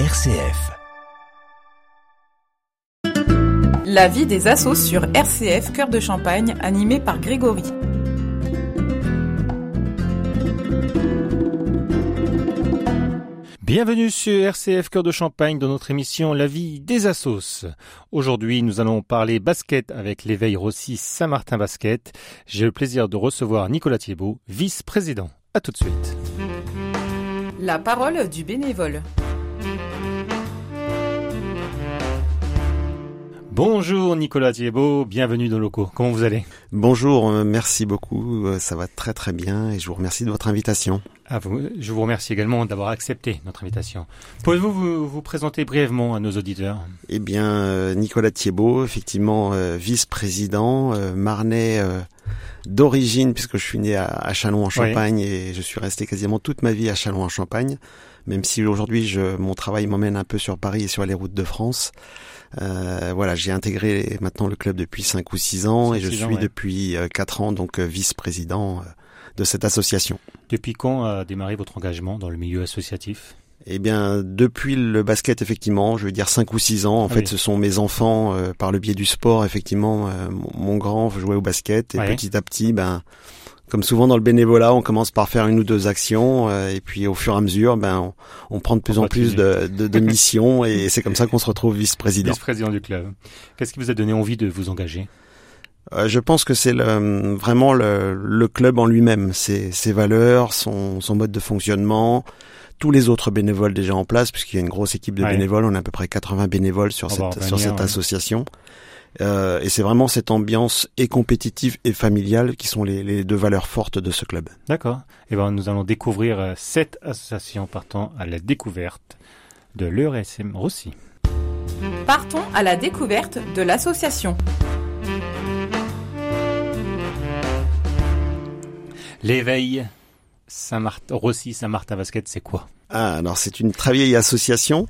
RCF. La vie des assos sur RCF Cœur de Champagne, animé par Grégory. Bienvenue sur RCF Cœur de Champagne dans notre émission La vie des assos. Aujourd'hui, nous allons parler basket avec l'éveil Rossi Saint-Martin Basket. J'ai le plaisir de recevoir Nicolas Thiebaud, vice-président. À tout de suite. La parole du bénévole. Bonjour Nicolas Thiebaud, bienvenue dans le locaux. Comment vous allez? Bonjour, euh, merci beaucoup. euh, Ça va très très bien et je vous remercie de votre invitation. Ah, vous- Je vous remercie également d'avoir accepté notre invitation. Pouvez-vous vous, vous présenter brièvement à nos auditeurs? Eh bien, euh, Nicolas Thiebaud, effectivement vice-président, marnais d'origine puisque je suis né à, à Châlons-en-Champagne et je suis resté quasiment toute ma vie à Châlons-en-Champagne. Même si aujourd'hui je, mon travail m'emmène un peu sur Paris et sur les routes de France. Euh, voilà, j'ai intégré maintenant le club depuis 5 ou 6 ans et je ans, suis ouais. depuis 4 ans donc euh, vice-président euh, de cette association. Depuis quand a démarré votre engagement dans le milieu associatif? Eh bien, depuis le basket, effectivement, je veux dire 5 ou 6 ans. En Ah fait, oui. ce sont mes enfants, euh, par le biais du sport, effectivement. euh, mon, grand jouait au basket et Ouais. petit à petit, ben, comme souvent dans le bénévolat, on commence par faire une ou deux actions euh, et puis au fur et à mesure, ben, on, on prend de plus On en plus de, de, de missions et c'est comme ça qu'on se retrouve vice-président. Vice-président du club. Qu'est-ce qui vous a donné envie de vous engager? Euh, je pense que c'est le, vraiment le, le club en lui-même, ses, ses valeurs, son, son mode de fonctionnement, tous les autres bénévoles déjà en place, puisqu'il y a une grosse équipe de Ouais. bénévoles, on a à peu près 80 bénévoles sur On cette, sur cette ouais. association. Euh, et c'est vraiment cette ambiance et compétitive et familiale qui sont les, les deux valeurs fortes de ce club. D'accord. Et ben, nous allons découvrir euh, cette association partant à la découverte de l'EURSM Rossi. Partons à la découverte de l'association. L'éveil Saint-Martin, Rossi Saint-Martin Basket, c'est quoi? Ah, alors c'est une très vieille association,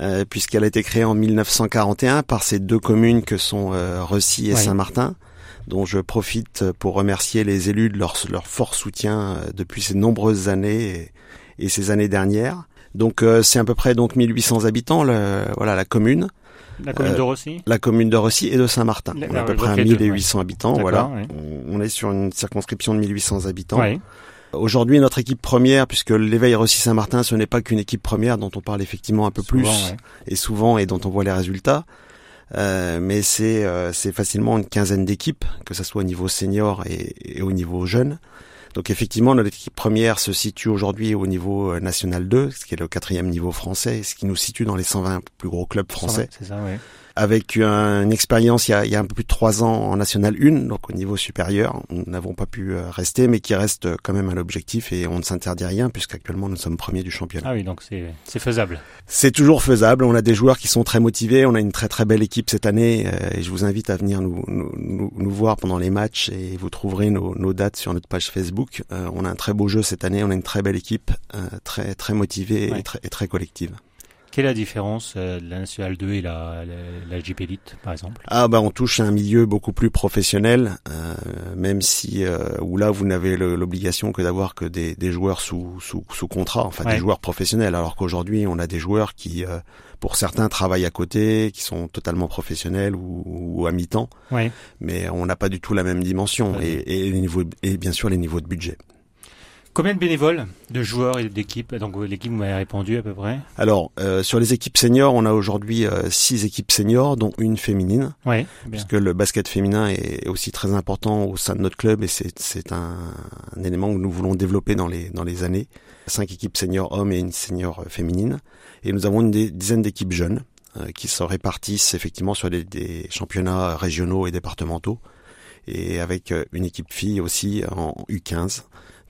euh, puisqu'elle a été créée en 1941 par ces deux communes que sont euh, Ressy et Ouais. Saint-Martin, dont je profite pour remercier les élus de leur, leur fort soutien euh, depuis ces nombreuses années et, et ces années dernières. Donc euh, c'est à peu près donc 1800 habitants, le- voilà la commune, La commune Euh, de Rossi? la commune de Ressy et de Saint-Martin. On a à peu près donc les deux, 1800 habitants, voilà. ouais. On, on est sur une circonscription de 1800 habitants. Oui. Aujourd'hui, notre équipe première, puisque l'éveil Rossi-Saint-Martin, ce n'est pas qu'une équipe première dont on parle effectivement un peu plus ouais. et souvent et dont on voit les résultats. Euh, mais c'est euh, c'est facilement une quinzaine d'équipes, que ce soit au niveau senior et, et au niveau jeune. Donc effectivement, notre équipe première se situe aujourd'hui au niveau euh, national 2, ce qui est le quatrième niveau français, ce qui nous situe dans les 120 plus gros clubs français C'est ça, oui. Avec un- une expérience il y, a, il y a un peu plus de trois ans en National 1, donc au niveau supérieur. Nous n'avons pas pu euh, rester, mais qui reste quand même un objectif et on ne s'interdit rien puisqu'actuellement nous sommes premiers du championnat. Ah oui, donc c'est c'est faisable. C'est toujours faisable, on a des joueurs qui sont très motivés, on a une très très belle équipe cette année euh, et je vous invite à venir nous, nous, nous, nous voir pendant les matchs et vous trouverez nos, nos dates sur notre page Facebook. Euh, on a un très beau jeu cette année, on a une très belle équipe, euh, très très motivée Ouais. et, très, et très collective. Quelle est la différence euh, de la Nationale 2 et la, la, la JP Elite, par exemple? Ah bah on touche à un milieu beaucoup plus professionnel, euh, même si euh, où là vous n'avez l'obligation que d'avoir que des, des joueurs sous, sous, sous contrat, enfin Ouais. des joueurs professionnels, alors qu'aujourd'hui on a des joueurs qui, euh, pour certains, travaillent à côté, qui sont totalement professionnels ou, ou à mi-temps, mais on n'a pas du tout la même dimension Ouais. et, et, les niveaux, et bien sûr les niveaux de budget. Combien de bénévoles, de joueurs et d'équipes Donc euh, l'équipe, vous m'avez répondu à peu près. Alors euh, sur les équipes seniors, on a aujourd'hui euh, six équipes seniors, dont une féminine. Oui. Puisque le basket féminin est aussi très important au sein de notre club et c'est un, un élément que nous voulons développer dans les dans les années. Cinq équipes seniors hommes et une senior féminine et nous avons une dizaine d'équipes jeunes euh, qui se répartissent effectivement sur des, des championnats régionaux et départementaux et avec euh, une équipe fille aussi en U15.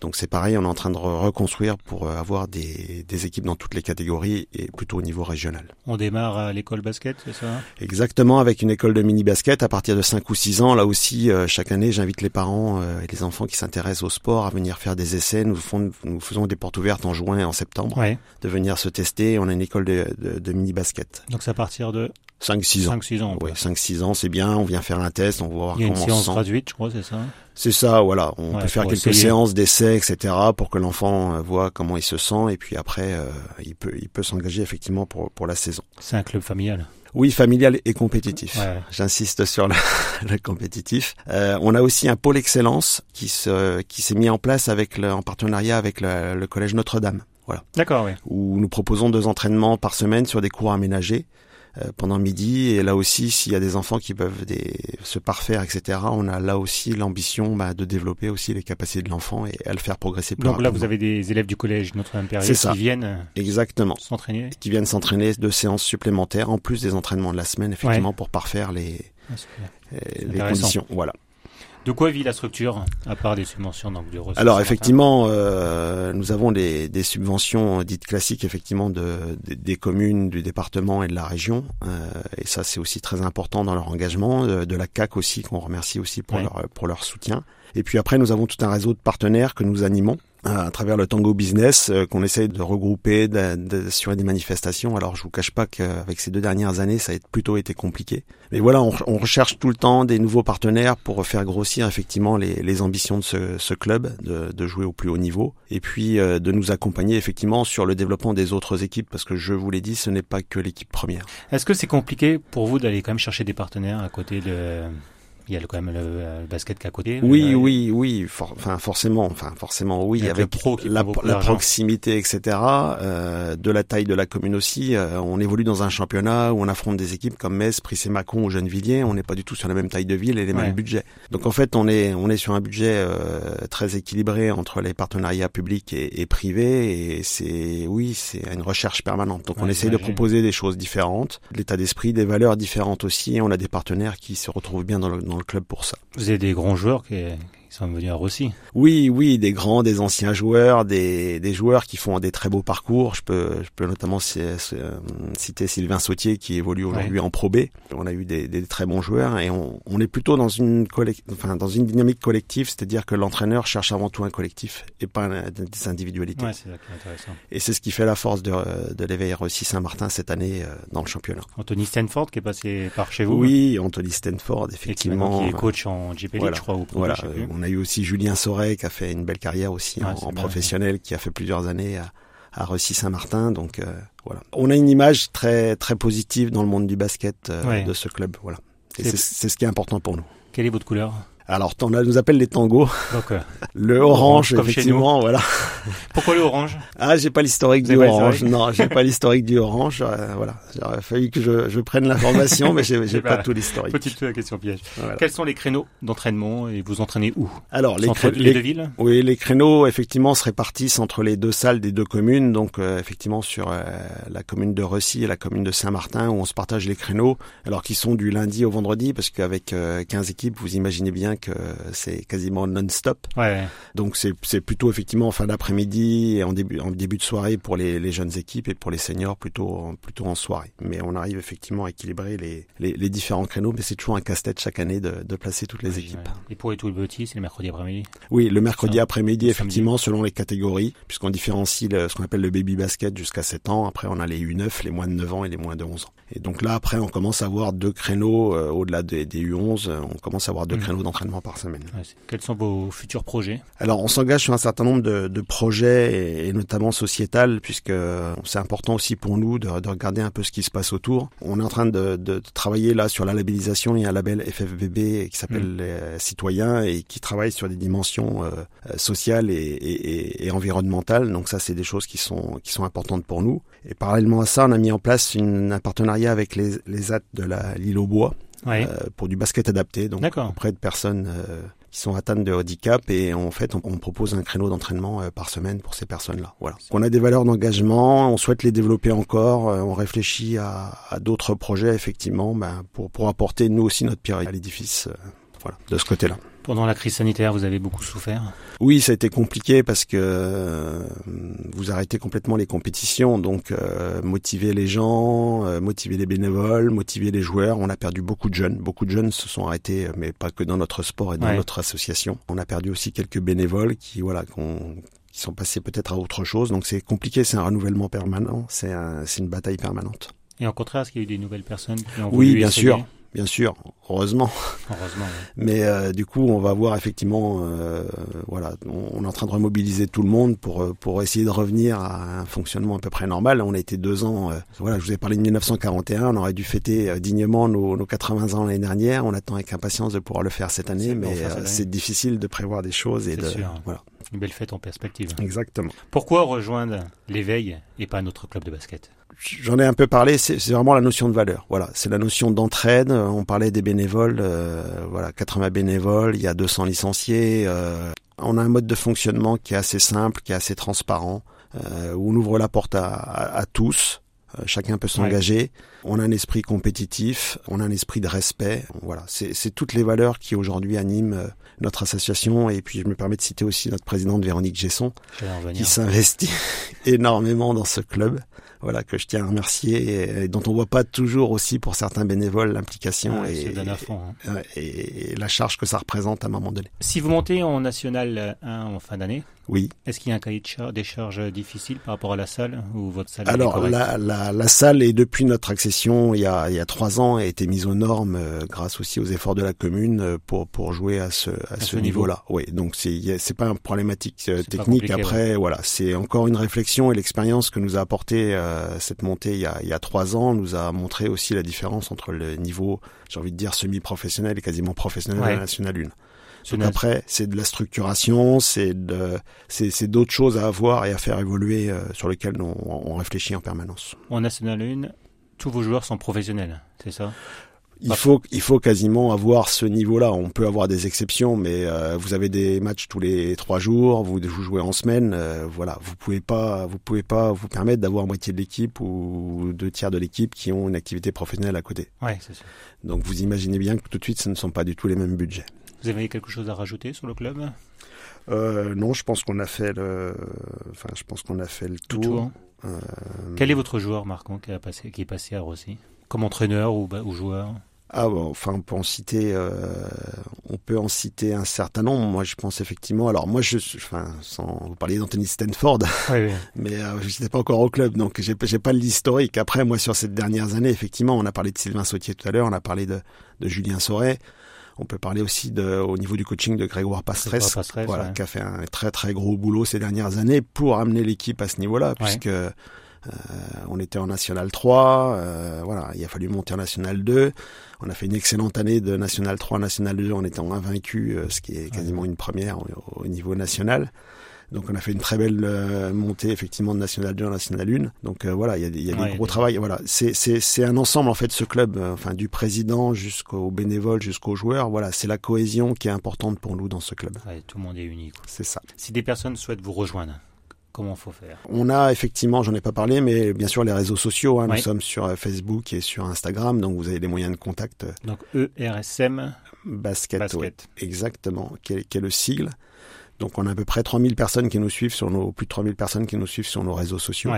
Donc c'est pareil, on est en train de re- reconstruire pour euh, avoir des, des équipes dans toutes les catégories et plutôt au niveau régional. On démarre à l'école basket, c'est ça Exactement, avec une école de mini-basket à partir de 5 ou 6 ans. Là aussi, euh, chaque année, j'invite les parents euh, et les enfants qui s'intéressent au sport à venir faire des essais. Nous, font- nous faisons des portes ouvertes en juin et en septembre, Ouais. de venir se tester. On a une école de, de- de mini-basket. Donc c'est à partir de 5-6 ans. 5-6 ans. Oui, 5-6 ans, c'est bien. On vient faire un test, on va voir Il y a une comment on séance se sent. gratuite, je crois, c'est ça C'est ça, voilà. On Ouais, peut faire quelques essayer. séances d'essai, etc., pour que l'enfant euh, voit comment il se sent, et puis après, euh, il peut, il peut s'engager effectivement pour pour la saison. C'est un club familial. Oui, familial et compétitif. Ouais. J'insiste sur le, le compétitif. Euh, on a aussi un pôle excellence qui se qui s'est mis en place avec le, en partenariat avec le, le collège Notre-Dame. Voilà, D'accord, oui. où nous proposons deux entraînements par semaine sur des cours aménagés pendant midi. Et là aussi, s'il y a des enfants qui peuvent des, se parfaire, etc., on a là aussi l'ambition bah, de développer aussi les capacités de l'enfant et à le faire progresser plus Donc là, vous avez des élèves du collège Notre-Dame qui viennent euh, Exactement. s'entraîner. Qui viennent s'entraîner de séances supplémentaires en plus des entraînements de la semaine, effectivement, pour parfaire les, Ah, euh, les conditions. Voilà. De quoi vit la structure, à part des subventions donc du ressources Alors effectivement, euh, nous avons des, des subventions dites classiques effectivement de, des- des communes, du département et de la région. euh, et ça c'est aussi très important dans leur engagement. De, de la CAC aussi qu'on remercie aussi pour Ouais. leur pour leur soutien. Et puis après nous avons tout un réseau de partenaires que nous animons euh, à travers le Tango Business euh, qu'on essaie de regrouper, sur des manifestations. Alors je vous cache pas qu'avec ces deux dernières années ça a plutôt été compliqué. Mais voilà, on, on recherche tout le temps des nouveaux partenaires pour faire grossir effectivement les, les ambitions de ce, ce club, de, de jouer au plus haut niveau, et puis euh, de nous accompagner effectivement sur le développement des autres équipes, parce que je vous l'ai dit, ce n'est pas que l'équipe première. Est-ce que c'est compliqué pour vous d'aller quand même chercher des partenaires à côté de... Il y a quand même le, euh, le basket qui à côté. Oui, oui, oui, for- enfin forcément, enfin forcément, oui, Avec pro qui la, proximité, etc. euh, de la taille de la commune aussi. euh, on évolue dans un championnat où on affronte des équipes comme Metz, Prissé-Macon ou Gennevilliers. On n'est pas du tout sur la même taille de ville et les Ouais. mêmes budgets. Donc en fait, on est on est sur un budget euh, très équilibré entre les partenariats publics et, et privés. Et c'est oui, c'est une recherche permanente. Donc on essaye de proposer des choses différentes, l'état d'esprit, des valeurs différentes aussi. Et on a des partenaires qui se retrouvent bien dans le, dans le club pour ça. Vous avez des grands joueurs qui sont venus à Rossi. Oui, oui, des grands, des anciens joueurs, des, des joueurs qui font des très beaux parcours. Je peux, je peux notamment euh, citer Sylvain Sautier qui évolue aujourd'hui en Pro B. On a eu des, des très bons joueurs et on, on est plutôt dans une enfin dans une dynamique collective, c'est-à-dire que l'entraîneur cherche avant tout un collectif et pas des individualités. Ouais, c'est intéressant. Et c'est ce qui fait la force de, de l'éveil Rossi Saint-Martin cette année euh, dans le championnat. Anthony Stanford qui est passé par chez vous. Oui, Anthony Stanford, Et effectivement. maintenant, qui est coach en League, Voilà. je crois, ou pro, Voilà, je sais plus. on a eu aussi Julien Sauret qui a fait une belle carrière aussi en, professionnel, qui a fait plusieurs années à, à Ressy-Saint-Martin. Donc euh, voilà, on a une image très très positive dans le monde du basket euh, Ouais. de ce club. Voilà, et c'est ce qui est important pour nous. Quelle est votre couleur? Alors on nous appelle les tangos, Donc, euh, le Orange, effectivement. Voilà. pourquoi le orange? Ah, j'ai pas l'historique du orange. Non, j'ai pas l'historique du orange. Euh, voilà, j'aurais fallu que je, je prenne l'information, mais j'ai Eh pas tout l'historique. Petite euh, question piège. Voilà. Quels sont les créneaux d'entraînement et vous entraînez où? Alors les, Entre les les- deux villes Oui, les créneaux effectivement se répartissent entre les deux salles des deux communes, donc euh, effectivement sur euh, la commune de Ressy et la commune de Saint-Martin où on se partage les créneaux, alors qu'ils sont du lundi au vendredi, parce qu'avec euh, 15 équipes, vous imaginez bien que c'est quasiment non-stop. Ouais, Donc c'est plutôt effectivement en fin d'après-midi et en début en début de soirée pour les, les jeunes équipes et pour les seniors plutôt en- plutôt en soirée. Mais on arrive effectivement à équilibrer les, les, les différents créneaux, mais c'est toujours un casse-tête chaque année de, de placer toutes les équipes. Et pour les tout petits, c'est le mercredi après-midi. Oui, le mercredi après-midi, effectivement, selon les catégories, puisqu'on différencie le- ce qu'on appelle le baby basket jusqu'à 7 ans. Après, on a les U9, les moins de 9 ans et les moins de 11 ans. Et donc là, après, on commence à avoir deux créneaux, euh, au-delà des, des U11, euh, on commence à avoir deux Mhm. créneaux d'entraînement par semaine. Quels sont vos futurs projets? Alors, on s'engage sur un certain nombre de, de projets, et, et notamment sociétal, puisque euh, c'est important aussi pour nous de, de regarder un peu ce qui se passe autour. On est en train de, de travailler là sur la labellisation. Il y a un label FFBB qui s'appelle Mm. les Citoyens et qui travaille sur des dimensions euh, euh, sociales et, et, environnementales. Donc ça, c'est des choses qui sont qui sont importantes pour nous. Et parallèlement à ça, on a mis en place une, un partenariat avec les, les AT de l'île aux Bois Ouais. euh, pour du basket adapté. Donc auprès de personnes euh, qui sont atteintes de handicap et en fait on, on propose un créneau d'entraînement euh, par semaine pour ces personnes-là. Voilà. On a des valeurs d'engagement, on souhaite les développer encore, euh, on réfléchit à, à d'autres projets effectivement ben, pour pour apporter nous aussi notre pierre à l'édifice. euh, voilà, de ce côté-là. Pendant la crise sanitaire, vous avez beaucoup souffert. Oui, ça a été compliqué parce que euh, vous arrêtez complètement les compétitions, donc euh, motiver les gens, euh, motiver les bénévoles, motiver les joueurs. On a perdu beaucoup de jeunes. Beaucoup de jeunes se sont arrêtés, mais pas que dans notre sport et dans Ouais. notre association. On a perdu aussi quelques bénévoles qui, voilà, qu'on- qui sont passés peut-être à autre chose. Donc c'est compliqué, c'est un renouvellement permanent, c'est un, c'est une bataille permanente. Et au contraire, est-ce qu'il y a eu des nouvelles personnes qui ont Oui, voulu bien essayer sûr, bien sûr, heureusement. Heureusement. Mais euh, du coup, on va voir effectivement, euh, voilà, on, on est en train de remobiliser tout le monde pour euh, pour essayer de revenir à un fonctionnement à peu près normal. On a été deux ans, euh, voilà, je vous ai parlé de 1941, on aurait dû fêter dignement nos, nos 80 ans l'année dernière. On attend avec impatience de pouvoir le faire cette année, mais c'est difficile de prévoir des choses et de sûr. voilà, Une belle fête en perspective. exactement. Pourquoi rejoindre l'éveil et pas notre club de basket? J'en ai un peu parlé, c'est vraiment la notion de valeur. Voilà, c'est la notion d'entraide. Euh, On parlait des bénévoles, euh, voilà, 80 bénévoles, il y a 200 licenciés. euh, on a un mode de fonctionnement qui est assez simple, qui est assez transparent, euh, où on ouvre la porte à, à- à tous. Euh, Chacun peut s'engager. On a un esprit compétitif, on a un esprit de respect. Voilà, c'est toutes les valeurs qui aujourd'hui animent euh, notre association. Et puis je me permets de citer aussi notre présidente Véronique Gesson, qui s'investit énormément dans ce club. Voilà que je tiens à remercier et, dont on voit pas toujours aussi pour certains bénévoles l'implication et, hein. et- la charge que ça représente à un moment donné. Si vous montez en National 1 en fin d'année, Oui. est-ce qu'il y a un cahier de char- des charges difficile par rapport à la salle ou votre salle Alors la, la, la salle est depuis notre accession il y a, il y a trois ans a été mise aux normes euh, grâce aussi aux efforts de la commune euh, pour pour jouer à ce à, ce ce, niveau. niveau-là. Oui, donc c'est c'est pas une problématique euh, technique. Après voilà, c'est encore une réflexion et l'expérience que nous a apporté euh, cette montée il y a il y a trois ans nous a montré aussi la différence entre le niveau j'ai envie de dire semi-professionnel et quasiment professionnel Ouais. de la nationale 1. Ce Donc après, c'est de la structuration, c'est de, c'est, c'est d'autres choses à avoir et à faire évoluer euh, sur lesquelles on, on réfléchit en permanence. En National 1, tous vos joueurs sont professionnels, c'est ça? Il faut, il faut quasiment avoir ce niveau-là. On peut avoir des exceptions, mais euh, vous avez des matchs tous les trois jours, vous, vous jouez en semaine, euh, voilà. Vous pouvez pas, vous pouvez pas vous permettre d'avoir moitié de l'équipe ou deux tiers de l'équipe qui ont une activité professionnelle à côté. Ouais, c'est sûr. Donc vous imaginez bien que tout de suite, ce ne sont pas du tout les mêmes budgets. Vous avez quelque chose à rajouter sur le club? Euh, non, je pense qu'on a fait le, enfin, je pense qu'on a fait le Le tour. Quel est votre joueur marquant qui, a passé, qui est passé à Rossi? Comme entraîneur ou, ba- ou joueur? Ah bon, enfin on peut en citer, euh, on peut en citer un certain nombre. Moi je pense effectivement. Alors moi je, enfin sans vous parler d'Anthony Stanford, Oui, oui. mais euh, je n'étais pas encore au club, donc j'ai j'ai pas l'historique. Après moi sur ces dernières années, effectivement, on a parlé de Sylvain Sautier tout à l'heure, on a parlé de, de Julien Sauret. On peut parler aussi de, au niveau du coaching de Grégoire Pastrès, voilà, ouais. qui a fait un très très gros boulot ces dernières années pour amener l'équipe à ce niveau-là, puisque on était en National 3, euh, voilà, il a fallu monter en National 2. On a fait une excellente année de National 3, National 2 en étant invaincu, euh, ce qui est quasiment une première au, au niveau national. Donc on a fait une très belle euh, montée effectivement de National 2 en National 1. Donc euh, voilà, il y a, y a Ouais, des gros des- travail. Voilà, c'est un ensemble en fait ce club, euh, enfin du président jusqu'aux bénévoles jusqu'aux joueurs. Voilà, c'est la cohésion qui est importante pour nous dans ce club. Ouais, tout le monde est uni. C'est ça. Si des personnes souhaitent vous rejoindre, comment faut faire? On a effectivement, j'en ai pas parlé, mais bien sûr les réseaux sociaux. Hein, Oui. Nous sommes sur euh, Facebook et sur Instagram, donc vous avez des moyens de contact. euh, Donc ERSM Basket, Basket. ouais, exactement, qui est, qui est le sigle? Donc on a à peu près 3000 personnes qui nous suivent sur nos plus de 3000 personnes qui nous suivent sur nos réseaux sociaux.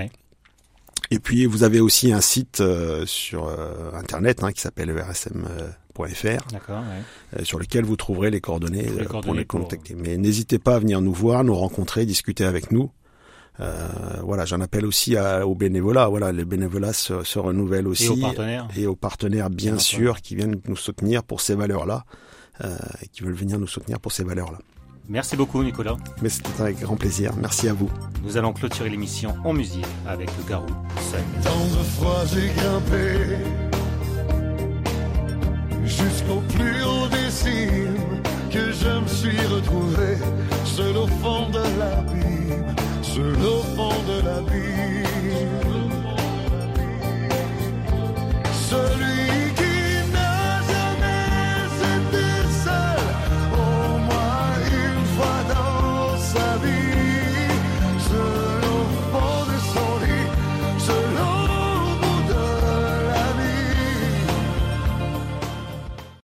Et puis vous avez aussi un site euh, sur euh, internet hein, qui s'appelle ersm.fr D'accord, ouais. euh, sur lequel vous trouverez les coordonnées, les pour les pour- contacter. Mais n'hésitez pas à venir nous voir, nous rencontrer, discuter avec nous. Euh, voilà, j'en appelle aussi à, au bénévolat. Voilà, les bénévolats se, se renouvellent aussi Et aux partenaires et aux partenaires bien sûr qui viennent nous soutenir pour ces valeurs-là euh, et qui veulent venir nous soutenir pour ces valeurs-là. Merci beaucoup Nicolas. Mais c'était avec grand plaisir. Merci à vous. Nous allons clôturer l'émission en musique avec le Garou seul. Dans le froid, j'ai grimpé jusqu'au plus haut des cimes que je me suis retrouvé seul au fond de l'abîme, seul au fond de l'abîme. Celui